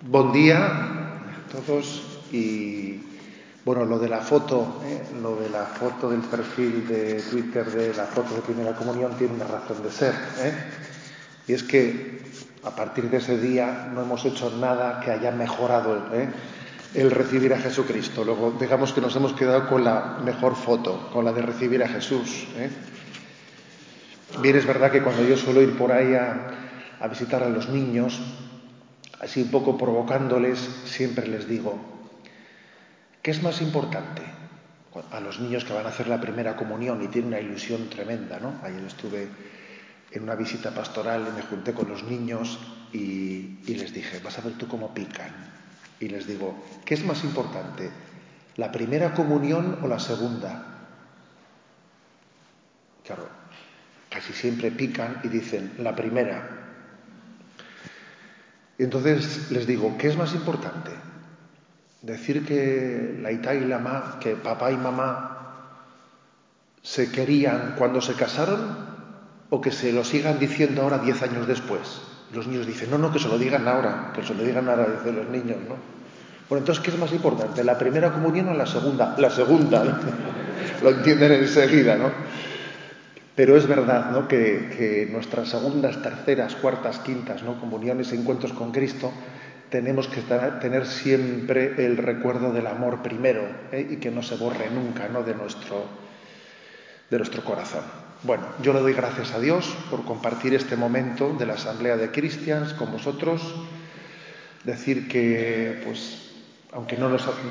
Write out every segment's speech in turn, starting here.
Buen día a todos y bueno, lo de la foto, ¿eh? lo de la foto del perfil de Twitter de la foto de primera comunión tiene una razón de ser. ¿eh? Y es que a partir de ese día no hemos hecho nada que haya mejorado ¿eh? el recibir a Jesucristo. Luego, digamos que nos hemos quedado con la mejor foto, con la de recibir a Jesús. ¿eh? Bien, es verdad que cuando yo suelo ir por ahí a, a visitar a los niños, así un poco provocándoles, siempre les digo, ¿qué es más importante? A los niños que van a hacer la primera comunión y tienen una ilusión tremenda, ¿no? Ayer estuve en una visita pastoral y me junté con los niños y, y, les dije, vas a ver tú cómo pican. Y les digo, ¿qué es más importante? ¿La primera comunión o la segunda? Claro, casi siempre pican y dicen, la primera. Entonces les digo, ¿qué es más importante? Decir que la Ita y la Ma, que papá y mamá se querían cuando se casaron o que se lo sigan diciendo ahora diez años después. Los niños dicen, no, no, que se lo digan ahora, que se lo digan ahora, dicen los niños, ¿no? Bueno, entonces, ¿qué es más importante? ¿La primera comunión o la segunda? La segunda, lo entienden enseguida, ¿no? Pero es verdad, ¿no? Que, nuestras segundas, terceras, cuartas, quintas, ¿no? Comuniones, encuentros con Cristo, tenemos que tener siempre el recuerdo del amor primero ¿eh? y que no se borre nunca, ¿no? De nuestro, de nuestro corazón. Bueno, yo le doy gracias a Dios por compartir este momento de la Asamblea de Cristians con vosotros. Decir que, pues, aunque no,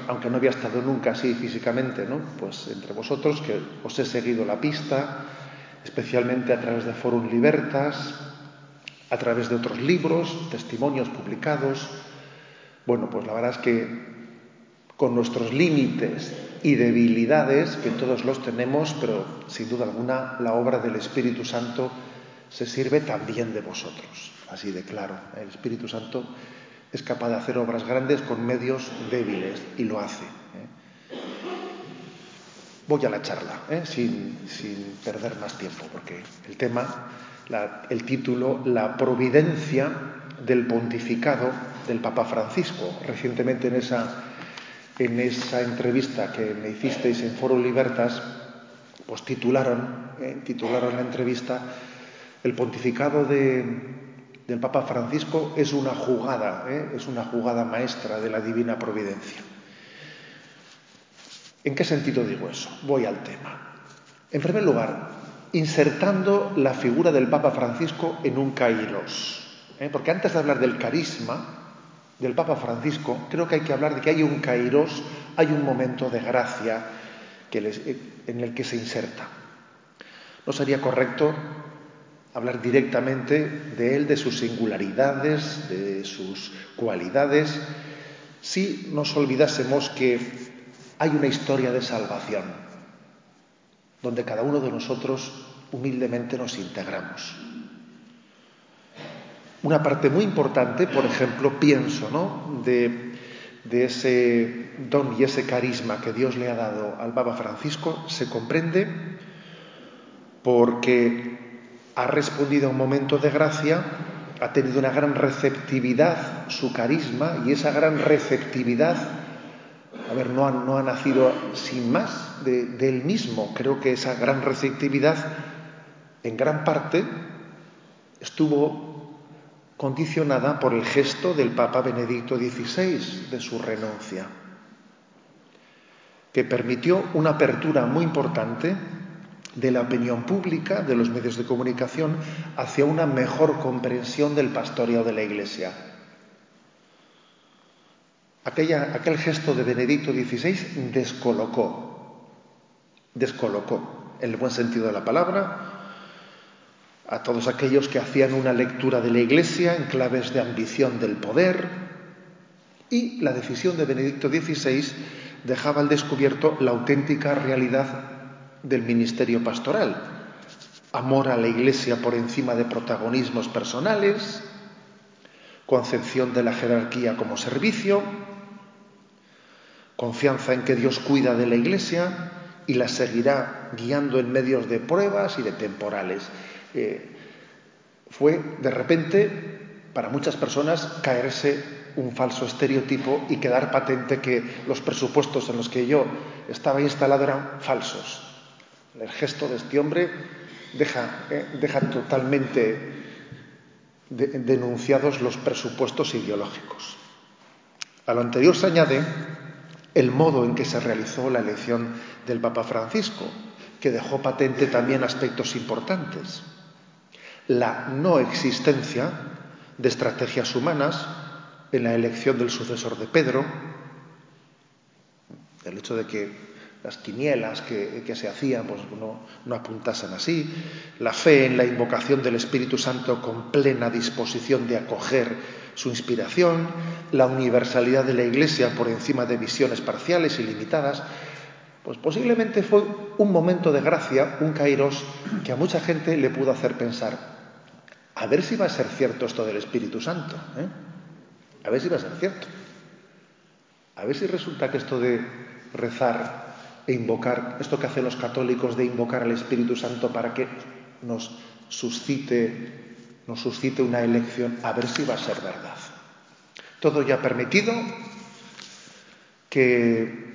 aunque no había estado nunca así físicamente, ¿no? Pues entre vosotros, que os he seguido la pista, especialmente a través de Forum Libertas, a través de otros libros, testimonios publicados. Bueno, pues la verdad es que con nuestros límites y debilidades, que todos los tenemos, pero sin duda alguna la obra del Espíritu Santo se sirve también de vosotros, así de claro. El Espíritu Santo es capaz de hacer obras grandes con medios débiles y lo hace. Voy a la charla, ¿eh? sin, perder más tiempo, porque el tema, el título, La providencia del pontificado del Papa Francisco, recientemente en esa en esa entrevista que me hicisteis en Foro Libertas, pues titularon, eh, titularon la entrevista El pontificado de, del Papa Francisco es una jugada, eh, es una jugada maestra de la divina providencia. ¿En qué sentido digo eso? Voy al tema. En primer lugar, insertando la figura del Papa Francisco en un kairos. ¿eh? Porque antes de hablar del carisma, del Papa Francisco, creo que hay que hablar de que hay un kairos, hay un momento de gracia les, en el que se inserta. No sería correcto hablar directamente de él, de sus singularidades, de sus cualidades, si nos olvidásemos que hay una historia de salvación, donde cada uno de nosotros humildemente nos integramos. Una parte muy importante, por ejemplo, pienso, ¿no? De, de ese don y ese carisma que Dios le ha dado al Papa Francisco se comprende porque ha respondido a un momento de gracia, ha tenido una gran receptividad su carisma y esa gran receptividad, a ver, no ha, no ha nacido sin más de, de él mismo. Creo que esa gran receptividad, en gran parte, estuvo condicionada por el gesto del Papa Benedicto XVI de su renuncia, que permitió una apertura muy importante de la opinión pública, de los medios de comunicación, hacia una mejor comprensión del pastoreo de la Iglesia. Aquella, aquel gesto de Benedicto XVI descolocó, descolocó, en el buen sentido de la palabra, a todos aquellos que hacían una lectura de la Iglesia en claves de ambición del poder, y la decisión de Benedicto XVI dejaba al descubierto la auténtica realidad del ministerio pastoral. Amor a la Iglesia por encima de protagonismos personales, concepción de la jerarquía como servicio, confianza en que Dios cuida de la Iglesia y la seguirá guiando en medios de pruebas y de temporales. Eh, fue de repente para muchas personas caerse un falso estereotipo y quedar patente que los presupuestos en los que yo estaba instalado eran falsos. El gesto de este hombre deja, eh, deja totalmente denunciados los presupuestos ideológicos. A lo anterior se añade el modo en que se realizó la elección del Papa Francisco, que dejó patente también aspectos importantes. La no existencia de estrategias humanas en la elección del sucesor de Pedro, el hecho de que las quinielas que, se hacían pues, no, no, apuntasen así, la fe en la invocación del Espíritu Santo con plena disposición de acoger su inspiración, la universalidad de la Iglesia por encima de visiones parciales y limitadas, pues posiblemente fue un momento de gracia, un kairos, que a mucha gente le pudo hacer pensar, a ver si va a ser cierto esto del Espíritu Santo. ¿eh? A ver si va a ser cierto. A ver si resulta que esto de rezar e invocar, esto que hacen los católicos de invocar al Espíritu Santo para que nos suscite, nos suscite una elección, a ver si va a ser verdad. Todo ya permitido que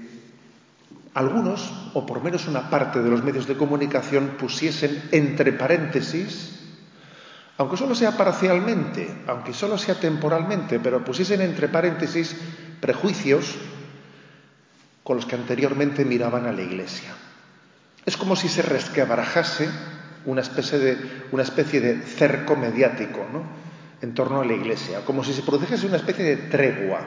algunos, o por menos una parte de los medios de comunicación, pusiesen entre paréntesis aunque solo sea parcialmente, aunque solo sea temporalmente, pero pusiesen entre paréntesis prejuicios con los que anteriormente miraban a la Iglesia. Es como si se resquebrajase una especie de, una especie de cerco mediático ¿no? en torno a la Iglesia, como si se produjese una especie de tregua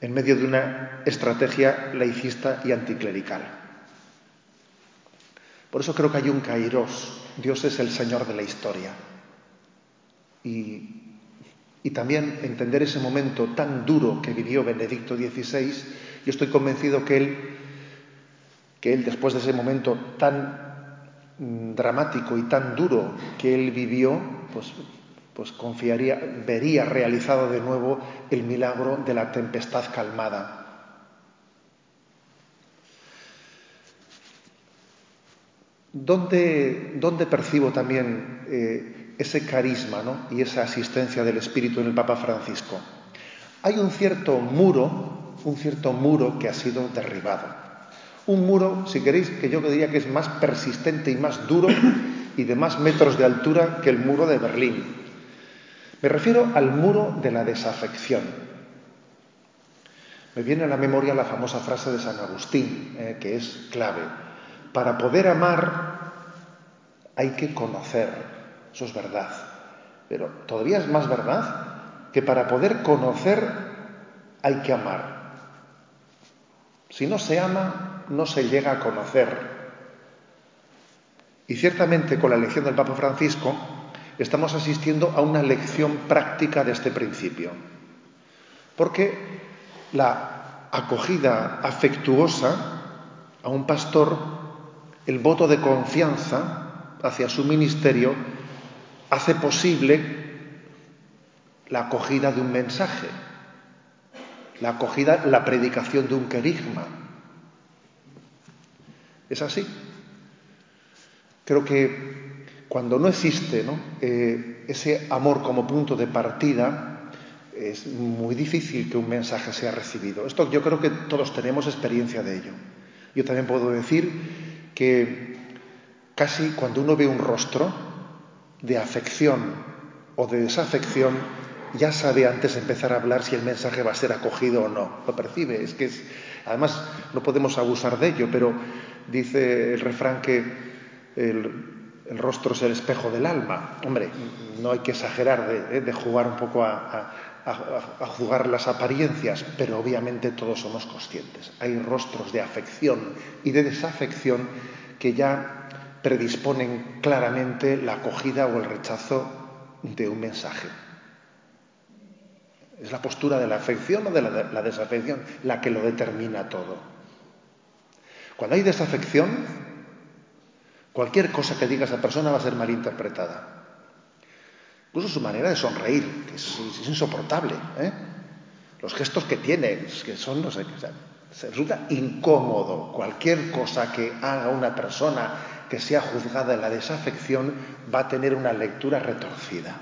en medio de una estrategia laicista y anticlerical. Por eso creo que hay un kairos. Dios es el Señor de la historia y, también entender ese momento tan duro que vivió Benedicto XVI, yo estoy convencido que él, que él después de ese momento tan dramático y tan duro que él vivió, pues, pues confiaría, vería realizado de nuevo el milagro de la tempestad calmada. ¿Dónde, percibo también eh, ese carisma y esa asistencia del Espíritu en el Papa Francisco. Hay un cierto muro, un cierto muro que ha sido derribado. Un muro, si queréis, que yo diría que es más persistente y más duro y de más metros de altura que el muro de Berlín. Me refiero al muro de la desafección. Me viene a la memoria la famosa frase de San Agustín, eh, que es clave. Para poder amar hay que conocer. Eso es verdad. Pero todavía es más verdad que para poder conocer hay que amar. Si no se ama, no se llega a conocer. Y ciertamente con la elección del Papa Francisco estamos asistiendo a una lección práctica de este principio. Porque la acogida afectuosa a un pastor, el voto de confianza hacia su ministerio, hace posible la acogida de un mensaje, la acogida, la predicación de un querigma. Es así. Creo que cuando no existe eh, ese amor como punto de partida, es muy difícil que un mensaje sea recibido. Esto yo creo que todos tenemos experiencia de ello. Yo también puedo decir que casi cuando uno ve un rostro, de afección o de desafección, ya sabe antes de empezar a hablar si el mensaje va a ser acogido o no. Lo percibe. Es que es, además no podemos abusar de ello, pero dice el refrán que el, rostro es el espejo del alma. Hombre, no hay que exagerar de, eh, jugar un poco a, a, jugar las apariencias, pero obviamente todos somos conscientes. Hay rostros de afección y de desafección que ya predisponen claramente la acogida o el rechazo de un mensaje. Es la postura de la afección o de la, desafección la que lo determina todo. Cuando hay desafección, cualquier cosa que diga esa persona va a ser malinterpretada. Incluso su manera de sonreír, que es, insoportable. ¿eh? Los gestos que tiene, que son, no sé, se resulta incómodo. Cualquier cosa que haga una persona que sea juzgada en la desafección va a tener una lectura retorcida.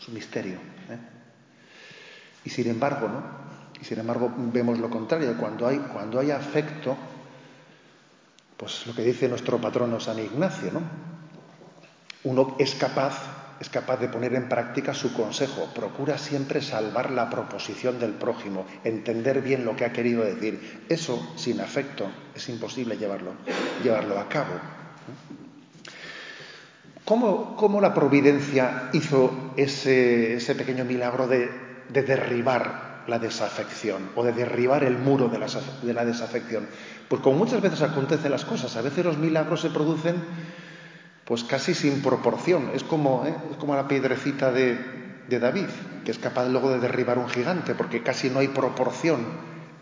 Es un misterio. ¿eh? Y sin embargo, ¿no? Y sin embargo vemos lo contrario. Cuando hay, cuando hay afecto, pues lo que dice nuestro patrono San Ignacio, ¿no? Uno es capaz, es capaz de poner en práctica su consejo. Procura siempre salvar la proposición del prójimo, entender bien lo que ha querido decir. Eso, sin afecto, es imposible llevarlo, llevarlo a cabo. ¿Cómo, la providencia hizo ese, pequeño milagro de, derribar la desafección o de derribar el muro de la, de la, desafección? Pues como muchas veces acontecen las cosas, a veces los milagros se producen pues casi sin proporción. Es como, ¿eh? es como la piedrecita de, de David, que es capaz luego de derribar un gigante, porque casi no hay proporción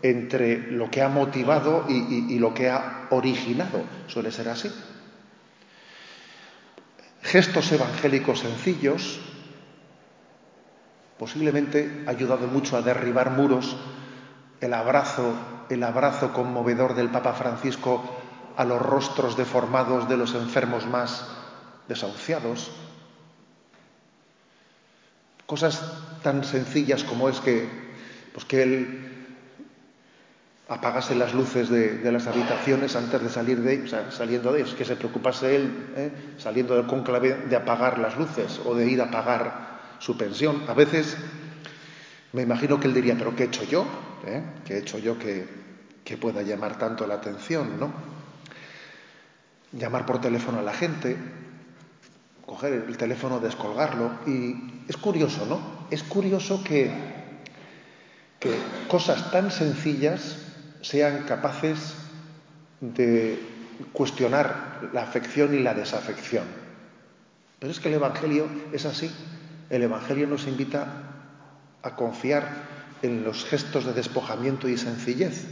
entre lo que ha motivado y, lo que ha originado. Suele ser así gestos evangélicos sencillos, posiblemente ha ayudado mucho a derribar muros, el abrazo, el abrazo conmovedor del Papa Francisco a los rostros deformados de los enfermos más desahuciados. Cosas tan sencillas como es que, pues que él apagase las luces de, las habitaciones antes de salir de saliendo de ellos, que se preocupase él, ¿eh? saliendo del conclave, de apagar las luces o de ir a pagar su pensión. A veces me imagino que él diría, pero ¿qué he hecho yo? ¿Eh? ¿Qué he hecho yo que, que pueda llamar tanto la atención? ¿no? Llamar por teléfono a la gente, coger el teléfono, descolgarlo. Y es curioso, ¿no? Es curioso que, que cosas tan sencillas sean capaces de cuestionar la afección y la desafección. Pero es que el Evangelio es así. El Evangelio nos invita a confiar en los gestos de despojamiento y sencillez.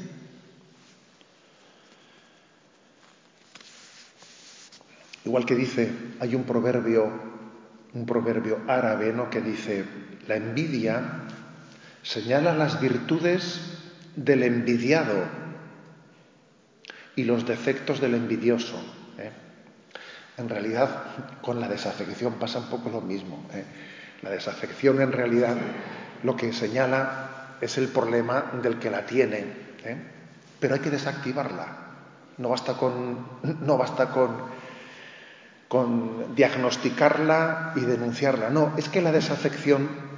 Igual que dice, hay un proverbio, un proverbio árabe, ¿no? que dice, la envidia señala las virtudes del envidiado y los defectos del envidioso. ¿eh? En realidad, con la desafección pasa un poco lo mismo. ¿eh? La desafección, en realidad, lo que señala es el problema del que la tiene, ¿eh? pero hay que desactivarla. No basta con, no basta con, con diagnosticarla y denunciarla. No, es que la desafección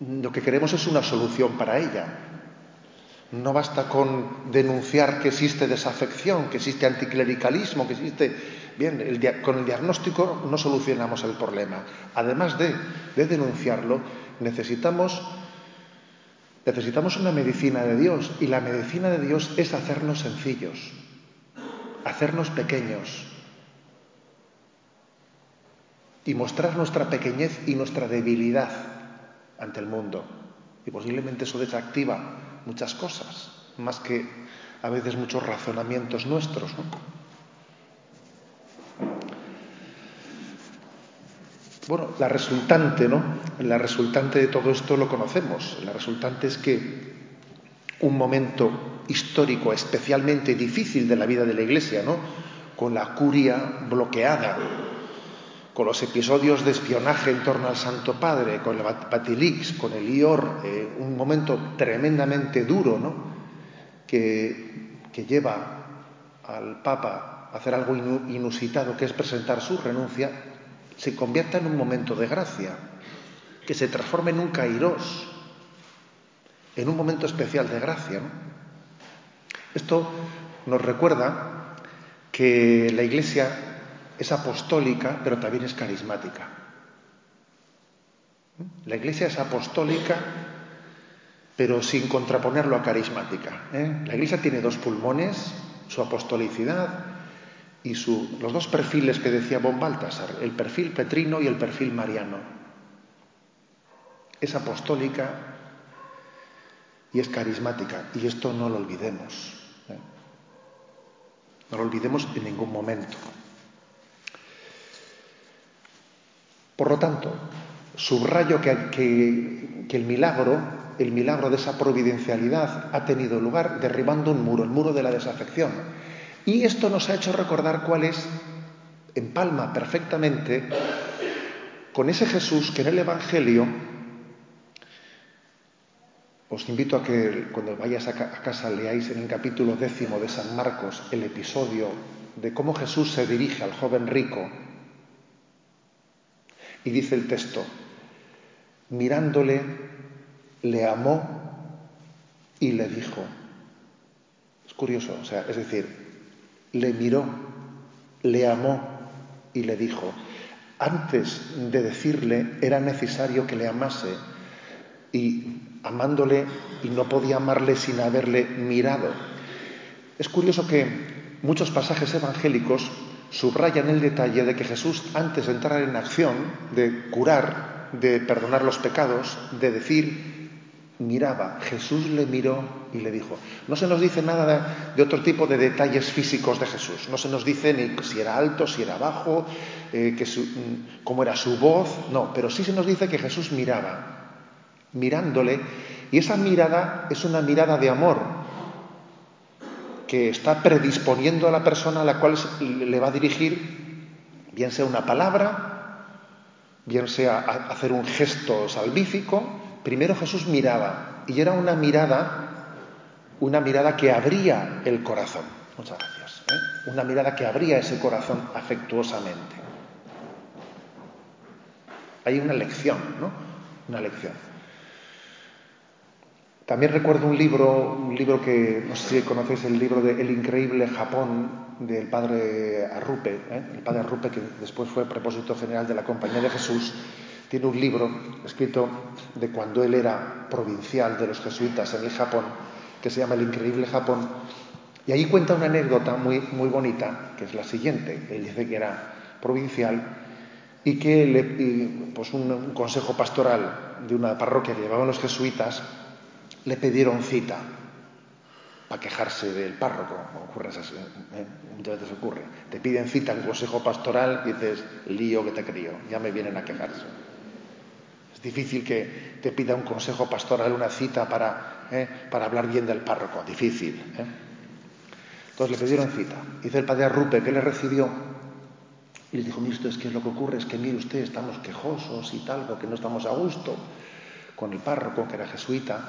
lo que queremos es una solución para ella. No basta con denunciar que existe desafección, que existe anticlericalismo, que existe... Bien, con el diagnóstico no solucionamos el problema. Además de, denunciarlo, necesitamos, necesitamos una medicina de Dios y la medicina de Dios es hacernos sencillos, hacernos pequeños y mostrar nuestra pequeñez y nuestra debilidad ante el mundo. Y posiblemente eso desactiva muchas cosas, más que a veces muchos razonamientos nuestros. Bueno, la resultante, ¿no? La resultante de todo esto lo conocemos. La resultante es que un momento histórico especialmente difícil de la vida de la Iglesia, ¿no? Con la curia bloqueada, con los episodios de espionaje en torno al Santo Padre, con el Batilix, con el IOR, eh, un momento tremendamente duro, ¿no? que, que lleva al Papa a hacer algo inusitado, que es presentar su renuncia, se convierta en un momento de gracia, que se transforme en un kairos, en un momento especial de gracia. ¿no? Esto nos recuerda que la Iglesia es apostólica, pero también es carismática. La iglesia es apostólica, pero sin contraponerlo a carismática. ¿eh? La iglesia tiene dos pulmones, su apostolicidad y los dos perfiles que decía von Baltasar, el perfil petrino y el perfil mariano. Es apostólica y es carismática, y esto no lo olvidemos. ¿eh? No lo olvidemos en ningún momento. Por lo tanto, subrayo que, el milagro, el milagro de esa providencialidad ha tenido lugar derribando un muro, el muro de la desafección. Y esto nos ha hecho recordar cuál es, en palma perfectamente, con ese Jesús que en el Evangelio, os invito a que cuando vayáis a casa leáis en el capítulo décimo de San Marcos el episodio de cómo Jesús se dirige al joven rico. Y dice el texto, mirándole, le amó y le dijo. Es curioso, o sea, es decir, le miró, le amó y le dijo. Antes de decirle era necesario que le amase y amándole y no podía amarle sin haberle mirado. Es curioso que muchos pasajes evangélicos subrayan el detalle de que Jesús, antes de entrar en acción, de curar, de perdonar los pecados, de decir, miraba, Jesús le miró y le dijo. No se nos dice nada de, otro tipo de detalles físicos de Jesús. No se nos dice ni si era alto, si era bajo, eh, mm, cómo era su voz. No, pero sí se nos dice que Jesús miraba, mirándole. Y esa mirada es una mirada de amor que está predisponiendo a la persona a la cual le va a dirigir, bien sea una palabra, bien sea hacer un gesto salvífico, primero Jesús miraba y era una mirada, una mirada que abría el corazón. Muchas gracias. ¿eh? Una mirada que abría ese corazón afectuosamente. Hay una lección, ¿no? Una lección. También recuerdo un libro, un libro que no sé si conocéis el libro de El increíble Japón del padre Arrupe, ¿eh? el padre Arrupe que después fue propósito general de la Compañía de Jesús, tiene un libro escrito de cuando él era provincial de los jesuitas en el Japón, que se llama El increíble Japón, y ahí cuenta una anécdota muy, muy bonita, que es la siguiente. Él dice que era provincial y que le, pues un, un consejo pastoral de una parroquia que llevaban los jesuitas le pidieron cita para quejarse del párroco, ocurre así, ¿eh? muchas veces ocurre. Te piden cita en consejo pastoral y dices, lío que te crío, ya me vienen a quejarse. Difícil que te pida un consejo pastoral una cita para, ¿eh? para hablar bien del párroco, difícil. ¿eh? Entonces le pidieron cita. Dice el padre Arrupe que le recibió y le dijo, mire es que lo que ocurre es que mire usted, estamos quejosos y tal, porque no estamos a gusto con el párroco, que era jesuita,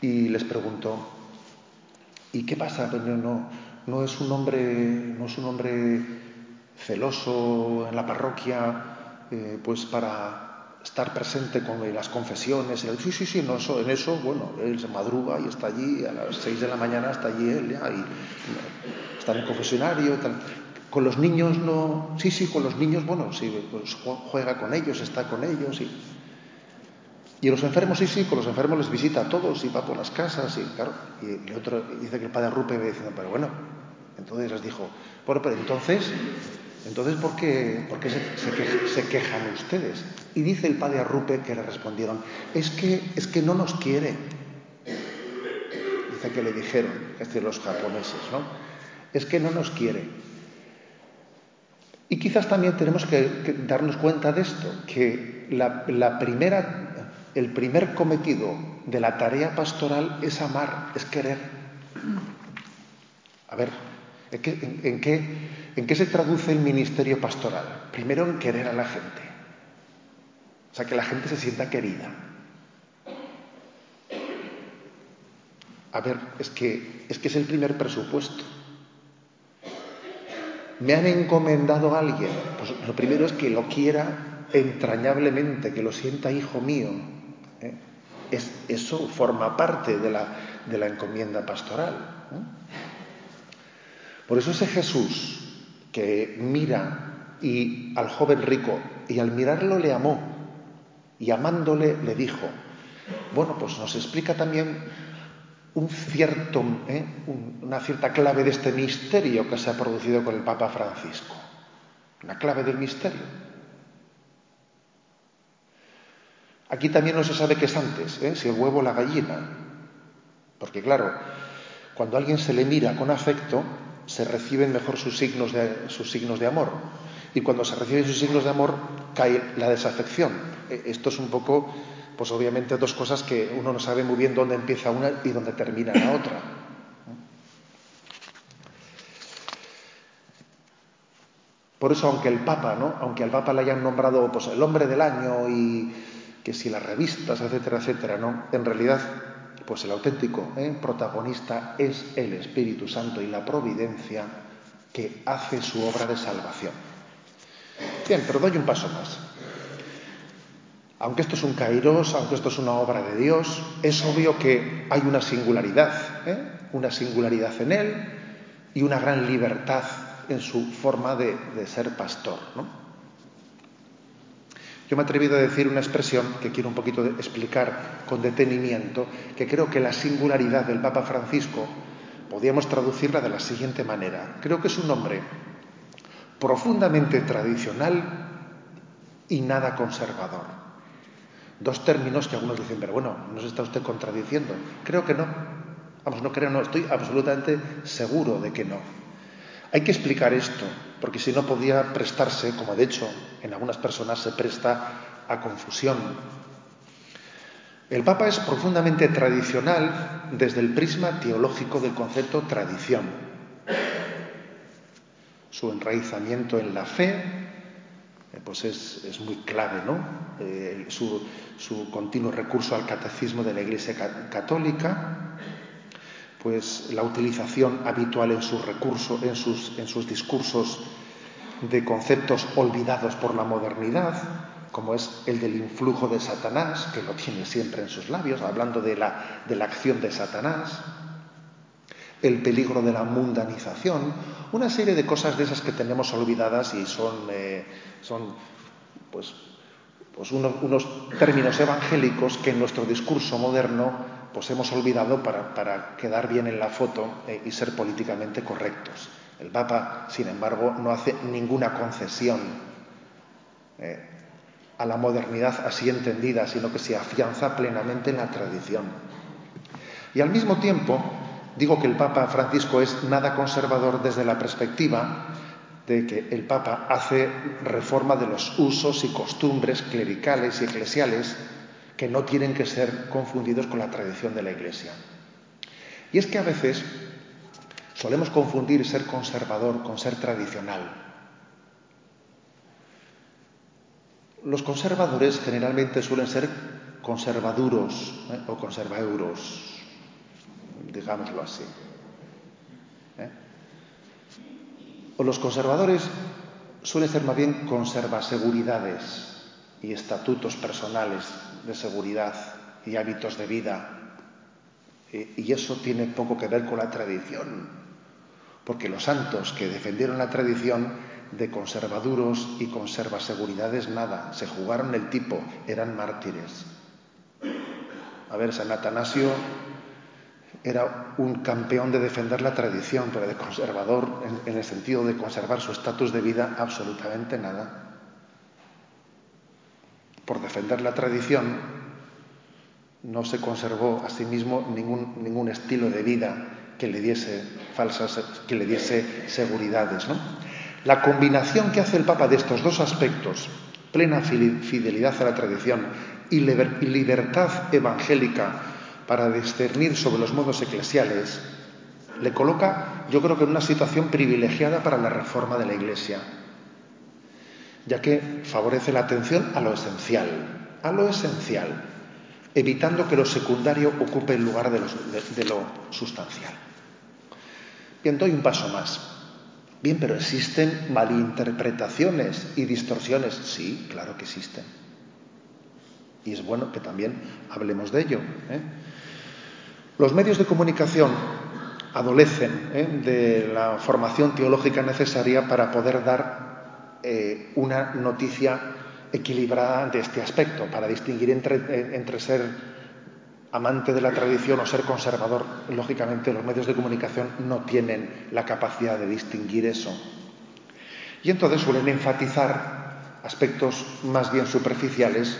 y les preguntó, ¿y qué pasa? Pues no, no, es un hombre, no es un hombre celoso en la parroquia, eh, pues para estar presente con las confesiones. Y sí, sí, sí, no, eso, en eso, bueno, él se madruga y está allí, a las seis de la mañana está allí él, ya, y está en el confesionario. Tal. Con los niños no, sí, sí, con los niños, bueno, sí, pues juega con ellos, está con ellos. Y, y los enfermos, sí, sí, con los enfermos les visita a todos y va por las casas y claro. Y el otro dice que el padre Rupe me dice, pero bueno, entonces les dijo, bueno, pero entonces, entonces ¿por qué, se, quejan ustedes? Y dice el padre Arrupe que le respondieron, es que, no nos quiere. Dice que le dijeron, es decir, los japoneses, ¿no? Es que no nos quiere. Y quizás también tenemos que, darnos cuenta de esto, que la, primera el primer cometido de la tarea pastoral es amar, es querer. A ver, ¿en qué, en qué, se traduce el ministerio pastoral? Primero en querer a la gente. O sea, que la gente se sienta querida. A ver, es que, es que es el primer presupuesto. Me han encomendado a alguien. Pues lo primero es que lo quiera entrañablemente, que lo sienta hijo mío, ¿eh? Es, eso forma parte de la, de la encomienda pastoral. Por eso ese Jesús que mira y al joven rico y al mirarlo le amó y amándole le dijo, bueno, pues nos explica también un cierto, ¿eh? una cierta clave de este misterio que se ha producido con el Papa Francisco. Una clave del misterio. Aquí también no se sabe qué es antes, ¿eh? si el huevo o la gallina. Porque claro, cuando alguien se le mira con afecto, se reciben mejor sus signos de, sus signos de amor. Y cuando se reciben sus signos de amor, cae la desafección. E, esto es un poco pues obviamente dos cosas que uno no sabe muy bien dónde empieza una y dónde termina la otra. Por eso, aunque el Papa, ¿no? aunque al Papa le hayan nombrado pues, el hombre del año y que si las revistas, etcétera, etcétera, ¿no? En realidad, pues el auténtico ¿eh? protagonista es el Espíritu Santo y la providencia que hace su obra de salvación. Bien, pero doy un paso más. Aunque esto es un kairos, aunque esto es una obra de Dios, es obvio que hay una singularidad, ¿eh? una singularidad en él y una gran libertad en su forma de, ser pastor. Yo me he atrevido a decir una expresión que quiero un poquito explicar con detenimiento, que creo que la singularidad del Papa Francisco podríamos traducirla de la siguiente manera. Creo que es un hombre profundamente tradicional y nada conservador. Dos términos que algunos dicen, pero bueno, ¿no se está usted contradiciendo? Creo que no. Vamos, no creo, no, estoy absolutamente seguro de que no. Hay que explicar esto, porque si no podría prestarse, como de hecho en algunas personas se presta a confusión. El Papa es profundamente tradicional desde el prisma teológico del concepto tradición. Su enraizamiento en la fe, eh, pues es, muy clave, ¿no? Eh, su, continuo recurso al catecismo de la Iglesia Católica, pues la utilización habitual en sus recursos, en sus, en sus discursos de conceptos olvidados por la modernidad, como es el del influjo de Satanás, que lo tiene siempre en sus labios, hablando de la, de la acción de Satanás, el peligro de la mundanización, una serie de cosas de esas que tenemos olvidadas y son, eh, son pues, pues unos, términos evangélicos que en nuestro discurso moderno pues hemos olvidado para, quedar bien en la foto eh, y ser políticamente correctos. El Papa, sin embargo, no hace ninguna concesión eh, a la modernidad así entendida, sino que se afianza plenamente en la tradición. Y al mismo tiempo, Digo que el Papa Francisco es nada conservador desde la perspectiva de que el Papa hace reforma de los usos y costumbres clericales y eclesiales que no tienen que ser confundidos con la tradición de la Iglesia. Y es que a veces solemos confundir ser conservador con ser tradicional. Los conservadores generalmente suelen ser conservaduros ¿eh? o conservauros, digámoslo así. ¿eh? O los conservadores suelen ser más bien conservaseguridades y estatutos personales de seguridad y hábitos de vida. Y eso tiene poco que ver con la tradición, porque los santos que defendieron la tradición de conservaduros y conservaseguridades nada, se jugaron el tipo, eran mártires. A ver, San Atanasio era un campeón de defender la tradición, pero de conservador, en, el sentido de conservar su estatus de vida, absolutamente nada. Por defender la tradición, no se conservó a sí mismo ningún, ningún estilo de vida que le diese falsas, que le diese seguridades. La combinación que hace el Papa de estos dos aspectos, plena fidelidad a la tradición y libertad evangélica para discernir sobre los modos eclesiales, le coloca, yo creo que en una situación privilegiada para la reforma de la Iglesia, ya que favorece la atención a lo esencial, a lo esencial, evitando que lo secundario ocupe el lugar de lo, sustancial. Bien, doy un paso más. Bien, pero ¿existen malinterpretaciones y distorsiones? Sí, claro que existen. Y es bueno que también hablemos de ello. ¿eh? Los medios de comunicación adolecen ¿eh? de la formación teológica necesaria para poder dar eh, una noticia equilibrada de este aspecto, para distinguir entre, entre ser amante de la tradición o ser conservador, lógicamente los medios de comunicación no tienen la capacidad de distinguir eso. Y entonces suelen enfatizar aspectos más bien superficiales,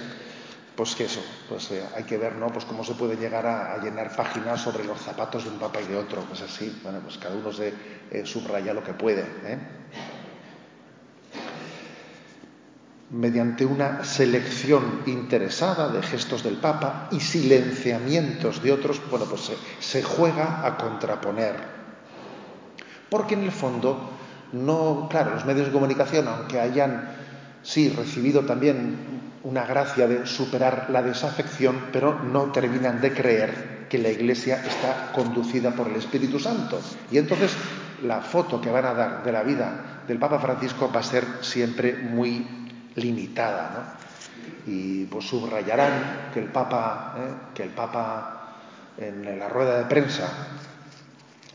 pues que eso, pues eh, hay que ver, ¿no? Pues cómo se puede llegar a, llenar páginas sobre los zapatos de un papa y de otro, pues así, bueno, pues cada uno se eh, subraya lo que puede. ¿eh? Mediante una selección interesada de gestos del Papa y silenciamientos de otros, bueno, pues se, juega a contraponer. Porque en el fondo, no, claro, los medios de comunicación, aunque hayan, sí, recibido también una gracia de superar la desafección, pero no terminan de creer que la Iglesia está conducida por el Espíritu Santo. Y entonces la foto que van a dar de la vida del Papa Francisco va a ser siempre muy limitada, ¿no? Y pues subrayarán que el Papa, ¿eh? que el Papa en la rueda de prensa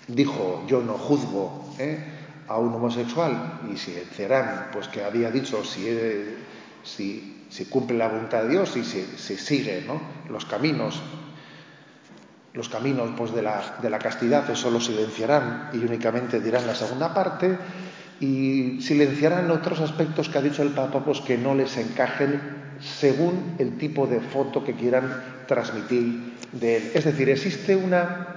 dijo yo no juzgo ¿eh? a un homosexual y silenciarán pues que había dicho si, si, si cumple la voluntad de Dios y si, sigue ¿no? los caminos los caminos pues, de, la, de la castidad, eso lo silenciarán y únicamente dirán la segunda parte y silenciarán otros aspectos que ha dicho el Papa, pues que no les encajen según el tipo de foto que quieran transmitir de él. Es decir, existe una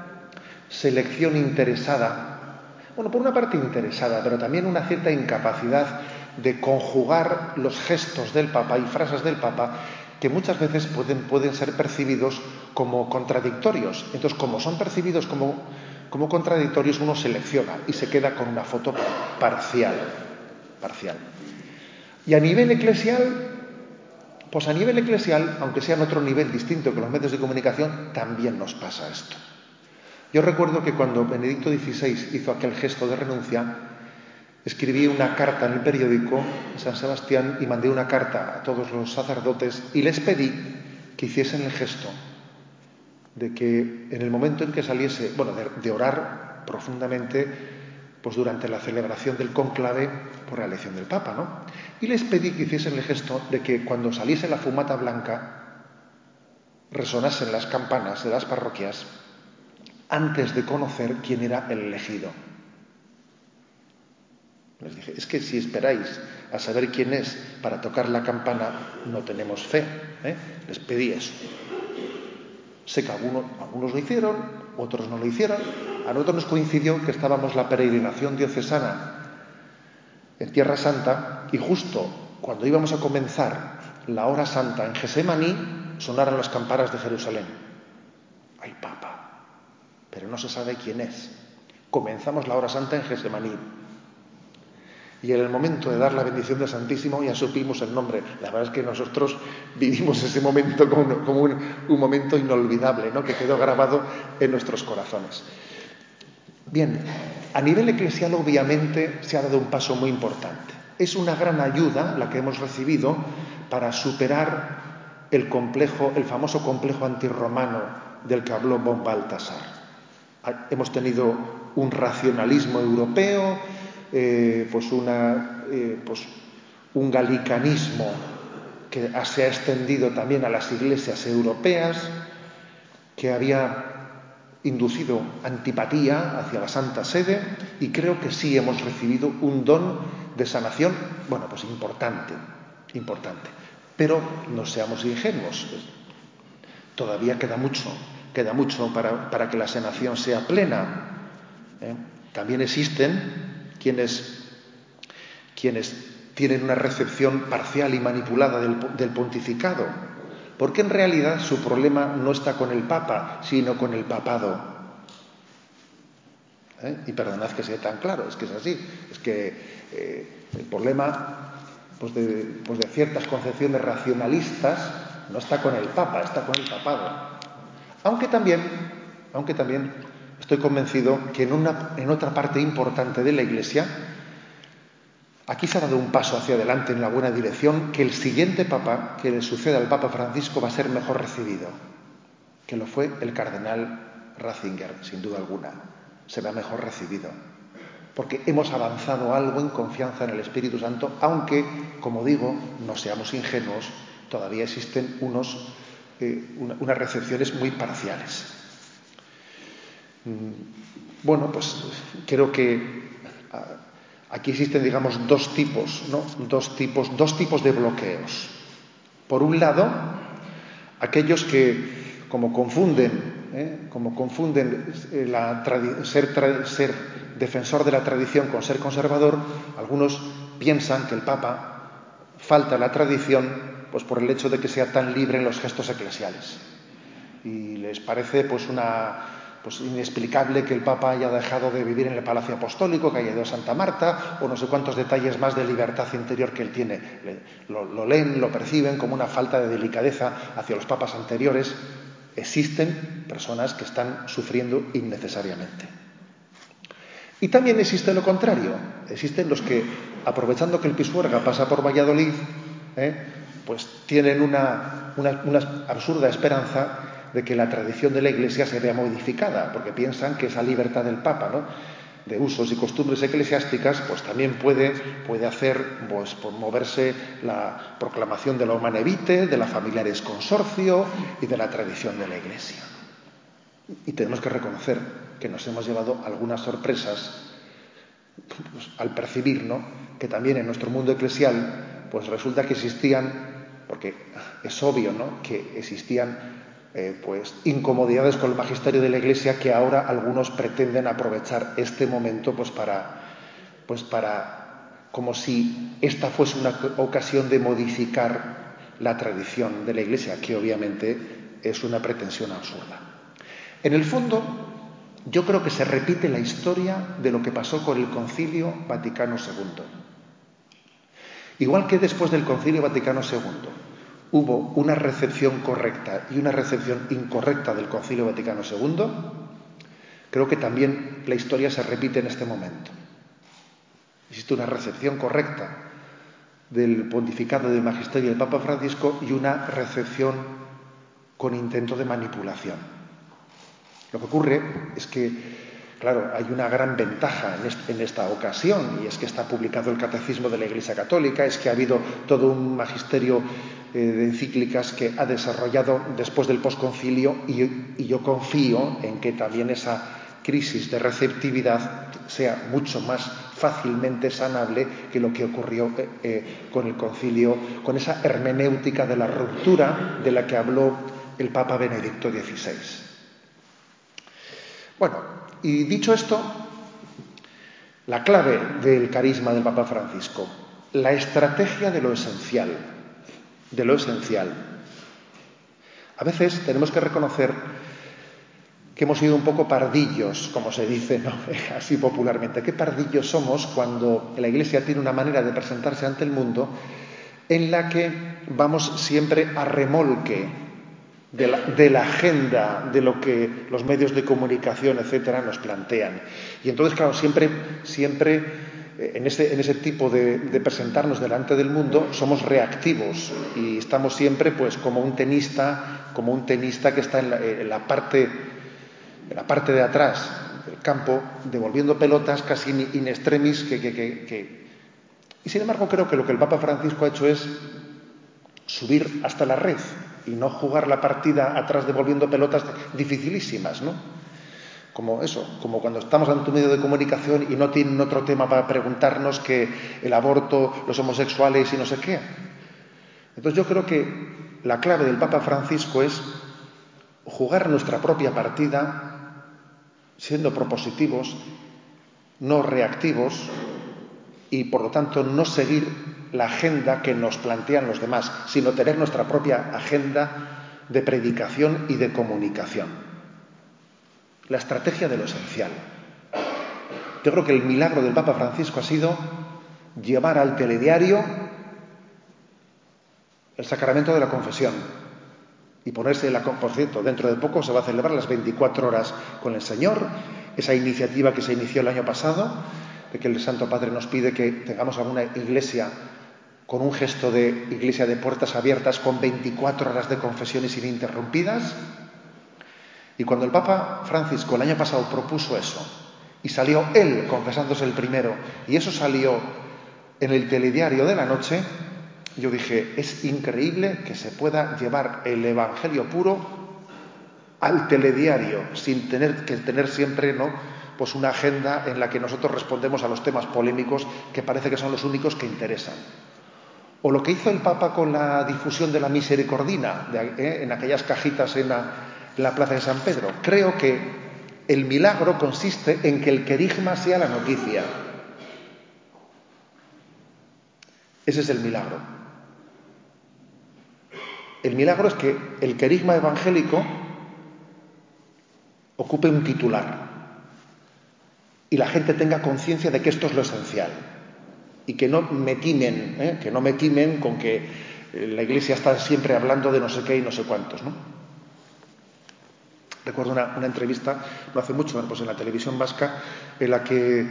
selección interesada, bueno, por una parte interesada, pero también una cierta incapacidad de conjugar los gestos del Papa y frases del Papa que muchas veces pueden, pueden ser percibidos como contradictorios. Entonces, como son percibidos como como contradictorios uno selecciona y se queda con una foto parcial. parcial. Y a nivel eclesial, pues a nivel eclesial, aunque sea en otro nivel distinto que los medios de comunicación, también nos pasa esto. Yo recuerdo que cuando Benedicto XVI hizo aquel gesto de renuncia, escribí una carta en el periódico San Sebastián y mandé una carta a todos los sacerdotes y les pedí que hiciesen el gesto de que en el momento en que saliese, bueno, de, orar profundamente, pues durante la celebración del conclave por la elección del Papa, ¿no? Y les pedí que hiciesen el gesto de que cuando saliese la fumata blanca resonasen las campanas de las parroquias antes de conocer quién era el elegido. Les dije, es que si esperáis a saber quién es para tocar la campana, no tenemos fe. ¿eh? Les pedí eso. Sé que algunos, algunos lo hicieron, otros no lo hicieron. A nosotros nos coincidió que estábamos la peregrinación diocesana en Tierra Santa y justo cuando íbamos a comenzar la hora santa en Gesemaní sonaron las campanas de Jerusalén. ¡Ay, Papa! Pero no se sabe quién es. Comenzamos la hora santa en Gesemaní. Y en el momento de dar la bendición del Santísimo ya supimos el nombre. La verdad es que nosotros vivimos ese momento como un, momento inolvidable, ¿no? que quedó grabado en nuestros corazones. Bien, a nivel eclesial obviamente se ha dado un paso muy importante. Es una gran ayuda la que hemos recibido para superar el complejo, el famoso complejo antirromano del que habló von Baltasar. Hemos tenido un racionalismo europeo, eh, pues, una, eh, pues un galicanismo que se ha extendido también a las iglesias europeas, que había inducido antipatía hacia la Santa Sede y creo que sí hemos recibido un don de sanación, bueno, pues importante, importante. Pero no seamos ingenuos, todavía queda mucho, queda mucho para, que la sanación sea plena. ¿eh? También existen quienes, quienes tienen una recepción parcial y manipulada del, pontificado, porque en realidad su problema no está con el Papa, sino con el papado. ¿Eh? Y perdonad que sea tan claro, es que es así, es que eh, el problema pues de, pues de, ciertas concepciones racionalistas no está con el Papa, está con el papado. Aunque también, aunque también Estoy convencido que en, una, en otra parte importante de la Iglesia, aquí se ha dado un paso hacia adelante en la buena dirección, que el siguiente Papa que le suceda al Papa Francisco va a ser mejor recibido, que lo fue el cardenal Ratzinger, sin duda alguna. Será mejor recibido. Porque hemos avanzado algo en confianza en el Espíritu Santo, aunque, como digo, no seamos ingenuos, todavía existen unos eh, unas recepciones muy parciales. Mm, bueno, pues creo que ah, aquí existen, digamos, dos tipos, ¿no? Dos tipos, dos tipos de bloqueos. Por un lado, aquellos que, como confunden, ¿eh? como confunden eh, ser, ser defensor de la tradición con ser conservador, algunos piensan que el Papa falta la tradición pues por el hecho de que sea tan libre en los gestos eclesiales. Y les parece pues una pues inexplicable que el Papa haya dejado de vivir en el Palacio Apostólico, que haya ido a Santa Marta, o no sé cuántos detalles más de libertad interior que él tiene. Lo, leen, lo perciben como una falta de delicadeza hacia los papas anteriores. Existen personas que están sufriendo innecesariamente. Y también existe lo contrario. Existen los que, aprovechando que el Pisuerga pasa por Valladolid, ¿eh? pues tienen una, absurda esperanza de que la tradición de la Iglesia se vea modificada, porque piensan que esa libertad del Papa, de usos y costumbres eclesiásticas, pues también puede, puede hacer pues, moverse la proclamación de la Humana de la Familiares Consorcio y de la tradición de la Iglesia. Y tenemos que reconocer que nos hemos llevado algunas sorpresas pues, al percibir ¿no? que también en nuestro mundo eclesial pues resulta que existían porque es obvio ¿no? que existían eh, pues incomodidades con el magisterio de la Iglesia que ahora algunos pretenden aprovechar este momento pues para pues para como si esta fuese una ocasión de modificar la tradición de la Iglesia, que obviamente es una pretensión absurda. En el fondo, yo creo que se repite la historia de lo que pasó con el Concilio Vaticano II. Igual que después del Concilio Vaticano II hubo una recepción correcta y una recepción incorrecta del Concilio Vaticano II, creo que también la historia se repite en este momento. Existe una recepción correcta del pontificado del magisterio del Papa Francisco y una recepción con intento de manipulación. Lo que ocurre es que Claro, hay una gran ventaja en, esta ocasión y es que está publicado el Catecismo de la Iglesia Católica, es que ha habido todo un magisterio eh, de encíclicas que ha desarrollado después del posconcilio y, yo confío en que también esa crisis de receptividad sea mucho más fácilmente sanable que lo que ocurrió eh, eh, con el concilio, con esa hermenéutica de la ruptura de la que habló el Papa Benedicto XVI. Bueno, y dicho esto, la clave del carisma del Papa Francisco, la estrategia de lo esencial, de lo esencial. A veces tenemos que reconocer que hemos sido un poco pardillos, como se dice así popularmente. ¿Qué pardillos somos cuando la Iglesia tiene una manera de presentarse ante el mundo en la que vamos siempre a remolque de la, agenda de lo que los medios de comunicación, etcétera, nos plantean. Y entonces, claro, siempre, siempre en ese, en ese tipo de, presentarnos delante del mundo somos reactivos y estamos siempre, pues, como un tenista, como un tenista que está en la, parte, en la parte de atrás del campo, devolviendo pelotas casi in extremis que, que, Y sin embargo, creo que lo que el Papa Francisco ha hecho es subir hasta la red y no jugar la partida atrás devolviendo pelotas dificilísimas, ¿no? Como eso, como cuando estamos ante un medio de comunicación y no tienen otro tema para preguntarnos que el aborto, los homosexuales y no sé qué. Entonces yo creo que la clave del Papa Francisco es jugar nuestra propia partida siendo propositivos, no reactivos y por lo tanto no seguir la agenda que nos plantean los demás, sino tener nuestra propia agenda de predicación y de comunicación. La estrategia de lo esencial. Yo creo que el milagro del Papa Francisco ha sido llevar al telediario el sacramento de la confesión y ponerse la por cierto, dentro de poco se va a celebrar las 24 horas con el Señor, esa iniciativa que se inició el año pasado, de que el Santo Padre nos pide que tengamos alguna iglesia con un gesto de iglesia de puertas abiertas, con 24 horas de confesiones ininterrumpidas. Y cuando el Papa Francisco el año pasado propuso eso, y salió él confesándose el primero, y eso salió en el telediario de la noche, yo dije, es increíble que se pueda llevar el Evangelio puro al telediario, sin tener que tener siempre ¿no? pues una agenda en la que nosotros respondemos a los temas polémicos que parece que son los únicos que interesan. O lo que hizo el Papa con la difusión de la misericordina ¿eh? en aquellas cajitas en la, Plaza de San Pedro. Creo que el milagro consiste en que el querigma sea la noticia. Ese es el milagro. El milagro es que el querigma evangélico ocupe un titular y la gente tenga conciencia de que esto es lo esencial y que no me timen, ¿eh? que no me timen con que eh, la Iglesia está siempre hablando de no sé qué y no sé cuántos, ¿no? Recuerdo una, entrevista, no hace mucho, pues en la televisión vasca, en la que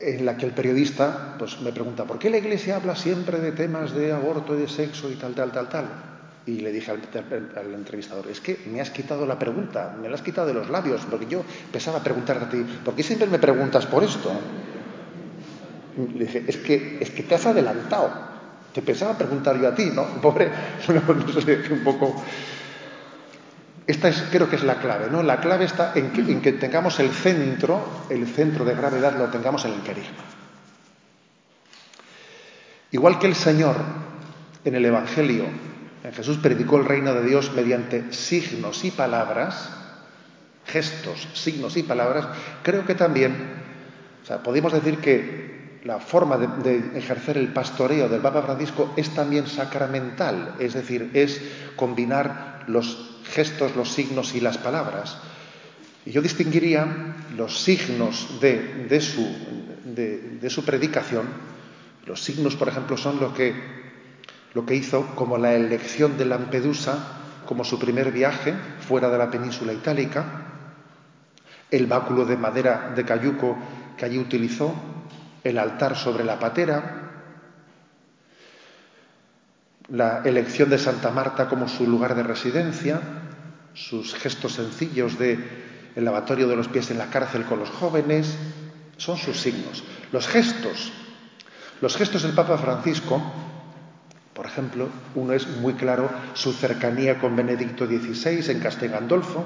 en la que el periodista pues, me pregunta, ¿por qué la Iglesia habla siempre de temas de aborto y de sexo y tal, tal, tal, tal? Y le dije al, entrevistador, es que me has quitado la pregunta, me la has quitado de los labios, porque yo pensaba preguntarte a ti, ¿por qué siempre me preguntas por esto? Le dije, es que, es que te has adelantado, te pensaba preguntar yo a ti, ¿no? Pobre, no sé, un poco... Esta es, creo que es la clave, ¿no? La clave está en que, en tengamos el centro, el centro de gravedad lo tengamos en el querigma. Igual que el Señor en el Evangelio Jesús predicó el reino de Dios mediante signos y palabras, gestos, signos y palabras. Creo que también, o sea, podemos decir que la forma de, ejercer el pastoreo del Papa Francisco es también sacramental, es decir, es combinar los gestos, los signos y las palabras. Y yo distinguiría los signos de, su, predicación. Los signos, por ejemplo, son lo que hizo como la elección de Lampedusa como su primer viaje fuera de la península itálica, el báculo de madera de cayuco que allí utilizó, el altar sobre la patera, la elección de Santa Marta como su lugar de residencia, sus gestos sencillos de el lavatorio de los pies en la cárcel con los jóvenes, son sus signos. Los gestos, los gestos del Papa Francisco por ejemplo, uno es muy claro su cercanía con Benedicto XVI en Castel Gandolfo,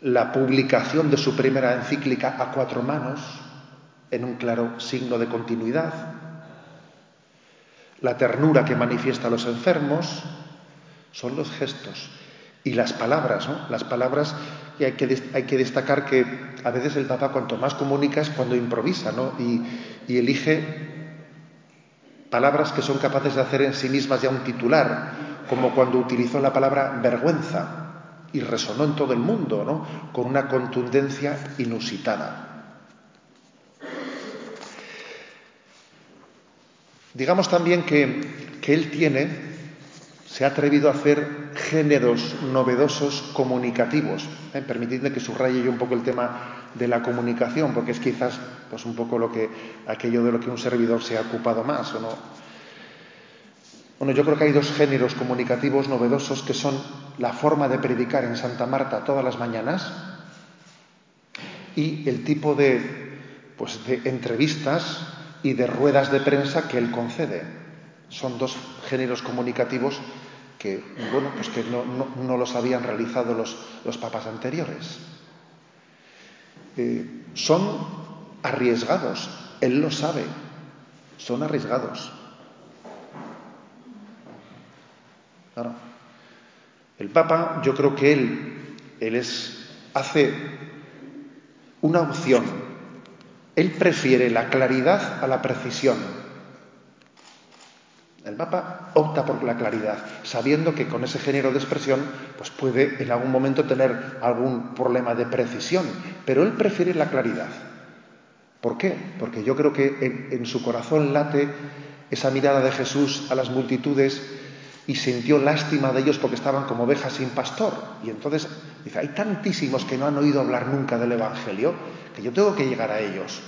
la publicación de su primera encíclica a cuatro manos, en un claro signo de continuidad, la ternura que manifiesta a los enfermos, son los gestos. Y las palabras, ¿no? Las palabras hay que, hay que destacar que a veces el Papa cuanto más comunica es cuando improvisa, ¿no? Y, y elige palabras que son capaces de hacer en sí mismas ya un titular, como cuando utilizó la palabra vergüenza y resonó en todo el mundo, ¿no? Con una contundencia inusitada. Digamos también que, él tiene, se ha atrevido a hacer géneros novedosos comunicativos. ¿eh? Permitidme que subraye yo un poco el tema de la comunicación, porque es quizás pues un poco lo que aquello de lo que un servidor se ha ocupado más, ¿o no? Bueno, yo creo que hay dos géneros comunicativos novedosos que son la forma de predicar en Santa Marta todas las mañanas y el tipo de, pues, de entrevistas y de ruedas de prensa que él concede. Son dos géneros comunicativos que, bueno, pues que no, los habían realizado los, los papas anteriores. Eh, son arriesgados, él lo sabe, son arriesgados. El Papa, yo creo que él, él es, hace una opción. Él prefiere la claridad a la precisión. El Papa opta por la claridad, sabiendo que con ese género de expresión pues puede en algún momento tener algún problema de precisión, pero él prefiere la claridad. ¿Por qué? Porque yo creo que en, su corazón late esa mirada de Jesús a las multitudes y sintió lástima de ellos porque estaban como ovejas sin pastor. Y entonces dice, hay tantísimos que no han oído hablar nunca del Evangelio que yo tengo que llegar a ellos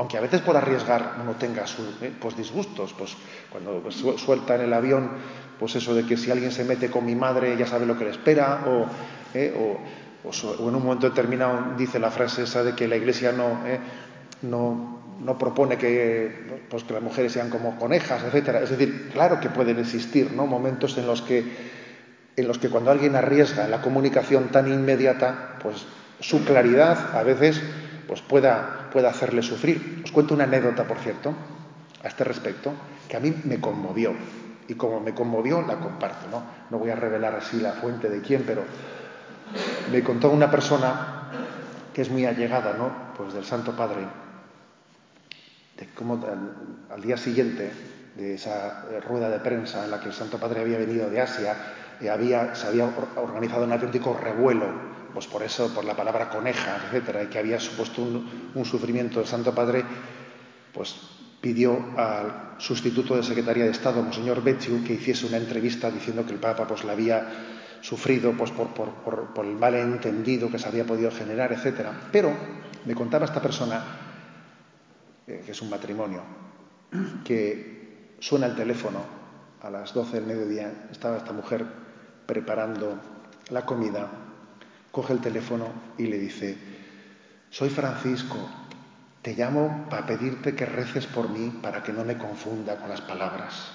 aunque a veces por arriesgar uno tenga sus eh, pues disgustos, pues cuando suelta en el avión, pues eso de que si alguien se mete con mi madre ya sabe lo que le espera, o, eh, o, en un momento determinado dice la frase esa de que la iglesia no, eh, no, no propone que, pues, que las mujeres sean como conejas, etcétera. Es decir, claro que pueden existir ¿no? momentos en los que, en los que cuando alguien arriesga la comunicación tan inmediata, pues su claridad a veces pues pueda, pueda hacerle sufrir. Os cuento una anécdota, por cierto, a este respecto, que a mí me conmovió. Y como me conmovió, la comparto. No, no voy a revelar así la fuente de quién, pero me contó una persona que es muy allegada, ¿no? Pues del Santo Padre, de cómo al, día siguiente de esa eh, rueda de prensa en la que el Santo Padre había venido de Asia, y había, se había organizado un auténtico revuelo, pues por eso, por la palabra coneja, etcétera, y que había supuesto un, sufrimiento. El Santo Padre, pues pidió al sustituto de Secretaría de Estado, Monseñor Becciu, que hiciese una entrevista diciendo que el Papa pues la había sufrido pues, por, por, por, el malentendido que se había podido generar, etc. Pero me contaba esta persona, eh, que es un matrimonio, que suena el teléfono a las 12 del mediodía, estaba esta mujer preparando la comida, coge el teléfono y le dice, soy Francisco, te llamo para pedirte que reces por mí para que no me confunda con las palabras.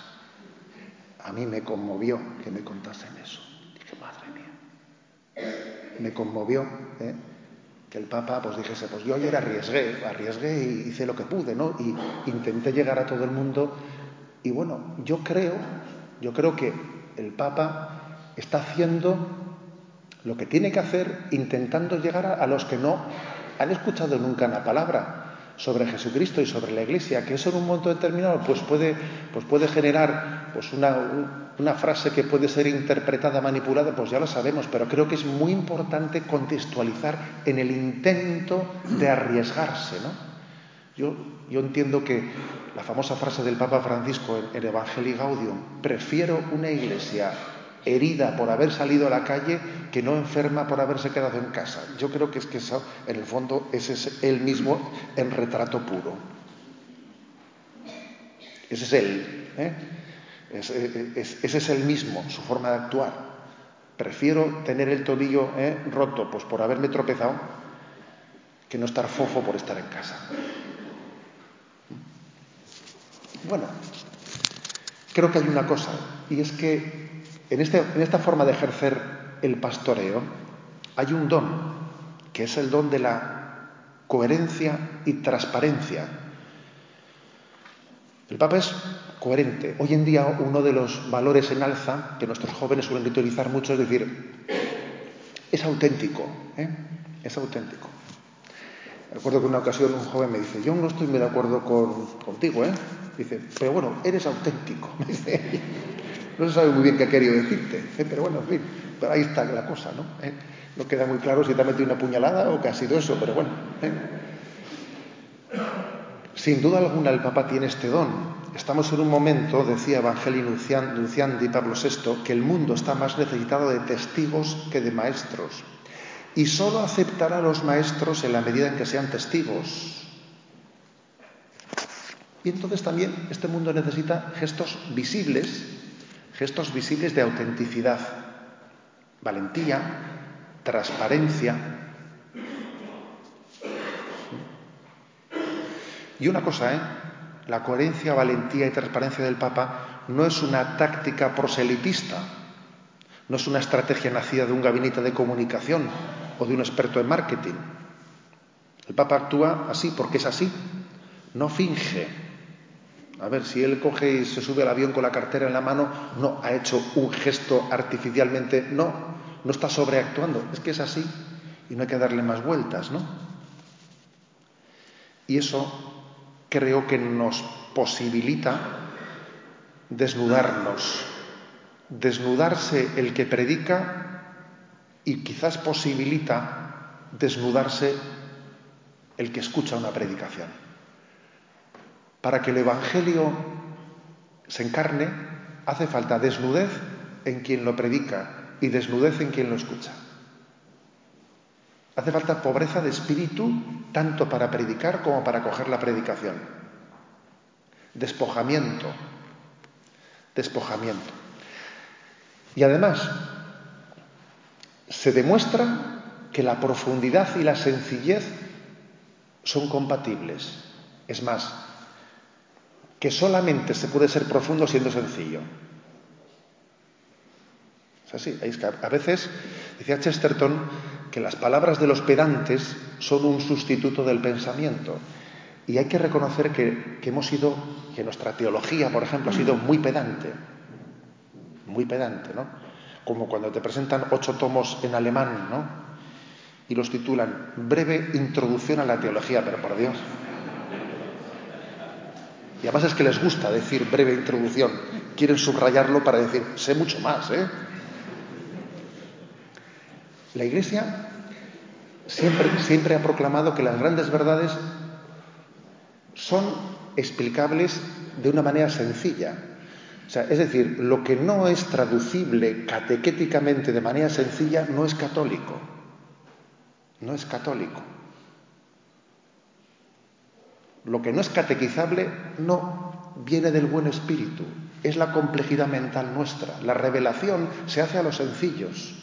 A mí me conmovió que me contasen eso madre mía. Me conmovió ¿eh? Que el Papa pues dijese, pues yo ayer arriesgué, arriesgué y hice lo que pude, ¿no? Y intenté llegar a todo el mundo. Y bueno, yo creo, yo creo que el Papa está haciendo lo que tiene que hacer intentando llegar a, los que no han escuchado nunca una palabra sobre Jesucristo y sobre la Iglesia, que eso en un momento determinado pues puede, pues puede generar pues una, una frase que puede ser interpretada, manipulada, pues ya lo sabemos, pero creo que es muy importante contextualizar en el intento de arriesgarse. ¿no? Yo, yo entiendo que la famosa frase del Papa Francisco en, el Evangelii Gaudium, prefiero una iglesia herida por haber salido a la calle que no enferma por haberse quedado en casa. Yo creo que es que eso, en el fondo ese es él mismo en retrato puro. Ese es él. ¿eh? ese es el mismo, su forma de actuar. Prefiero tener el tobillo ¿eh? roto pues por haberme tropezado que no estar fofo por estar en casa. Bueno, creo que hay una cosa, y es que en, este, en esta forma de ejercer el pastoreo hay un don, que es el don de la coherencia y transparencia. El Papa es coherente. Hoy en día uno de los valores en alza que nuestros jóvenes suelen utilizar mucho es decir, es auténtico, ¿eh? es auténtico. Recuerdo que una ocasión un joven me dice, yo no estoy muy de acuerdo contigo, ¿eh? Dice, pero bueno, eres auténtico. no se sabe muy bien qué ha querido decirte, ¿eh? pero bueno, en fin, pero ahí está la cosa, ¿no? ¿Eh? No queda muy claro si te ha metido una puñalada o qué ha sido eso, pero bueno. ¿eh? Sin duda alguna el Papa tiene este don. Estamos en un momento, decía Evangelii Nunciandi Pablo VI, que el mundo está más necesitado de testigos que de maestros. Y solo aceptará a los maestros en la medida en que sean testigos. Y entonces también este mundo necesita gestos visibles, gestos visibles de autenticidad, valentía, transparencia, Y una cosa, ¿eh? La coherencia, valentía y transparencia del Papa no es una táctica proselitista, no es una estrategia nacida de un gabinete de comunicación o de un experto en marketing. El Papa actúa así porque es así, no finge. A ver, si él coge y se sube al avión con la cartera en la mano, no ha hecho un gesto artificialmente, no, no está sobreactuando, es que es así y no hay que darle más vueltas, ¿no? Y eso creo que nos posibilita desnudarnos, desnudarse el que predica y quizás posibilita desnudarse el que escucha una predicación. Para que el Evangelio se encarne, hace falta desnudez en quien lo predica y desnudez en quien lo escucha. Hace falta pobreza de espíritu tanto para predicar como para coger la predicación. Despojamiento. Despojamiento. Y además, se demuestra que la profundidad y la sencillez son compatibles. Es más, que solamente se puede ser profundo siendo sencillo. Es así. a veces, decía Chesterton, que las palabras de los pedantes son un sustituto del pensamiento. Y hay que reconocer que, que hemos sido, que nuestra teología, por ejemplo, ha sido muy pedante. Muy pedante, ¿no? Como cuando te presentan ocho tomos en alemán, ¿no? Y los titulan Breve introducción a la teología, pero por Dios. Y además es que les gusta decir breve introducción. Quieren subrayarlo para decir, sé mucho más, ¿eh? La Iglesia siempre, siempre ha proclamado que las grandes verdades son explicables de una manera sencilla. O sea, es decir, lo que no es traducible catequéticamente de manera sencilla no es católico. No es católico. Lo que no es catequizable no viene del buen espíritu, es la complejidad mental nuestra. La revelación se hace a los sencillos.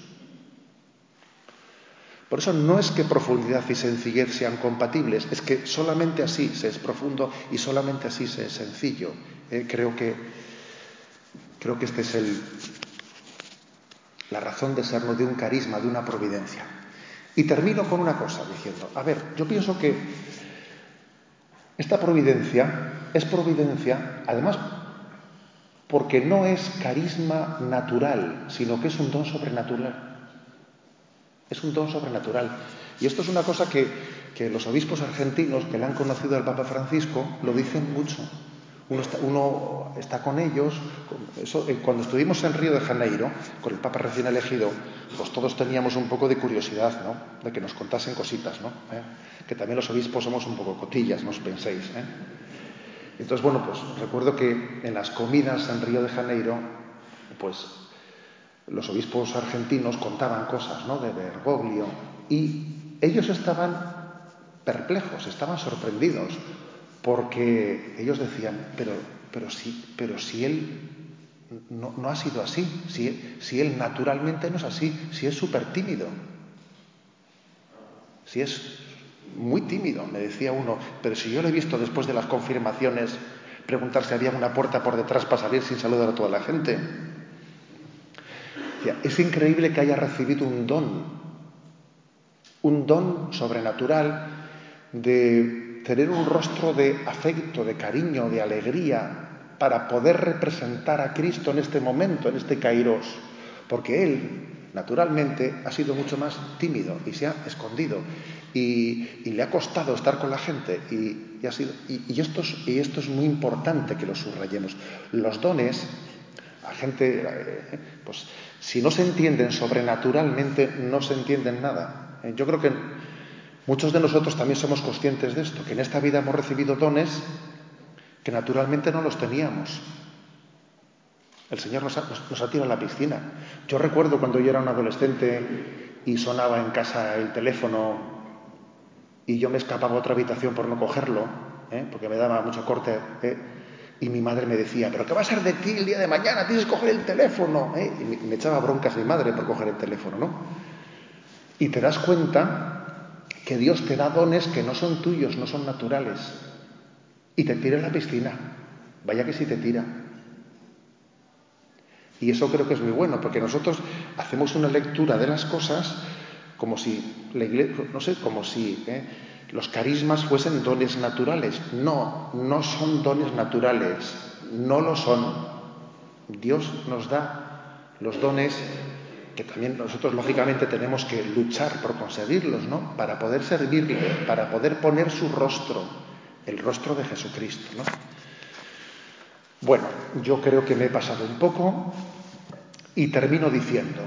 Por eso no es que profundidad y sencillez sean compatibles, es que solamente así se es profundo y solamente así se es sencillo. Eh, creo que creo que esta es el, la razón de serlo de un carisma, de una providencia. Y termino con una cosa diciendo, a ver, yo pienso que esta providencia es providencia, además, porque no es carisma natural, sino que es un don sobrenatural. Es un don sobrenatural. Y esto es una cosa que, los obispos argentinos que le han conocido al Papa Francisco lo dicen mucho. Uno está, con ellos. Eh, cuando estuvimos en Río de Janeiro, con el Papa recién elegido, pues todos teníamos un poco de curiosidad, ¿no? De que nos contasen cositas, ¿no? ¿Eh? Que también los obispos somos un poco cotillas, no os penséis. ¿eh? Entonces, bueno, pues recuerdo que en las comidas en Río de Janeiro, pues los obispos argentinos contaban cosas ¿no? de Bergoglio y ellos estaban perplejos, estaban sorprendidos, porque ellos decían, pero, pero, sí, pero si él no, ha sido así, si, él naturalmente no es así, si es súper tímido, si es muy tímido, me decía uno, pero si yo lo he visto después de las confirmaciones preguntar si había una puerta por detrás para salir sin saludar a toda la gente. Es increíble que haya recibido un don, un don sobrenatural de tener un rostro de afecto, de cariño, de alegría, para poder representar a Cristo en este momento, en este Kairos, porque Él, naturalmente, ha sido mucho más tímido y se ha escondido y, le ha costado estar con la gente y, ha sido, y, esto es, y esto es muy importante que lo subrayemos. Los dones la gente, eh, pues si no se entienden sobrenaturalmente, no se entienden nada. Eh, yo creo que muchos de nosotros también somos conscientes de esto, que en esta vida hemos recibido dones que naturalmente no los teníamos. El Señor nos ha, nos ha tirado a la piscina. Yo recuerdo cuando yo era un adolescente y sonaba en casa el teléfono y yo me escapaba a otra habitación por no cogerlo, ¿eh? porque me daba mucho corte. Y mi madre me decía, ¿pero qué va a ser de ti el día de mañana? Tienes que coger el teléfono. ¿eh? Y me echaba broncas mi madre por coger el teléfono, ¿no? Y te das cuenta que Dios te da dones que no son tuyos, no son naturales. Y te tira en la piscina. Vaya que sí te tira. Y eso creo que es muy bueno, porque nosotros hacemos una lectura de las cosas como si, la iglesia, no sé, como si... ¿eh? los carismas fuesen dones naturales. No, no son dones naturales, no lo son. Dios nos da los dones que también nosotros lógicamente tenemos que luchar por conseguirlos, ¿no? Para poder servirle, para poder poner su rostro, el rostro de Jesucristo, ¿no? Bueno, yo creo que me he pasado un poco y termino diciendo,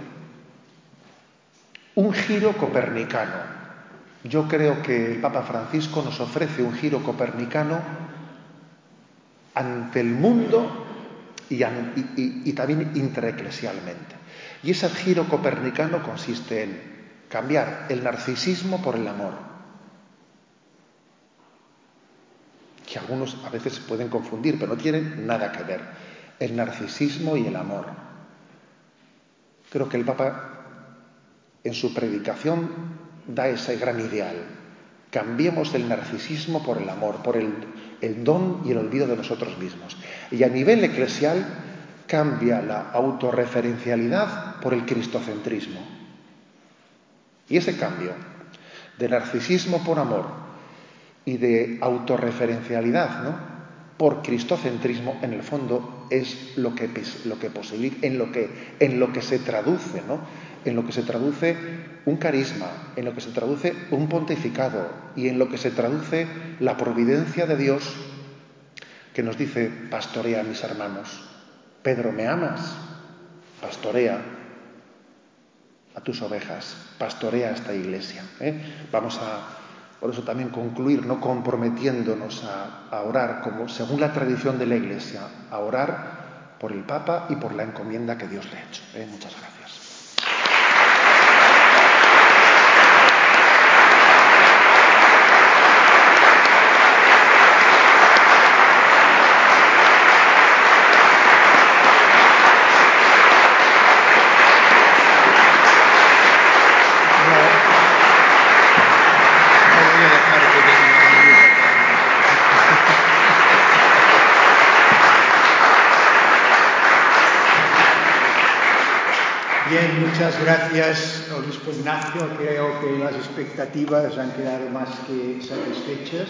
un giro copernicano yo creo que el Papa Francisco nos ofrece un giro copernicano ante el mundo y, también intereclesialmente. Y ese giro copernicano consiste en cambiar el narcisismo por el amor. Que algunos a veces pueden confundir, pero no tienen nada que ver. El narcisismo y el amor. Creo que el Papa en su predicación da ese gran ideal. Cambiemos el narcisismo por el amor, por el, el don y el olvido de nosotros mismos. Y a nivel eclesial cambia la autorreferencialidad por el cristocentrismo. Y ese cambio de narcisismo por amor y de autorreferencialidad, ¿no? por cristocentrismo, en el fondo es lo que, lo que posibilita, en lo que, en lo que se traduce, ¿no? en lo que se traduce un carisma, en lo que se traduce un pontificado y en lo que se traduce la providencia de Dios que nos dice, pastorea a mis hermanos. Pedro, ¿me amas? Pastorea a tus ovejas, pastorea esta iglesia. ¿eh? Vamos a, por eso también concluir, no comprometiéndonos a, orar como según la tradición de la iglesia, a orar por el Papa y por la encomienda que Dios le ha hecho. ¿eh? Muchas gracias. Muchas gracias, obispo Ignacio. Creo que las expectativas han quedado más que satisfechas.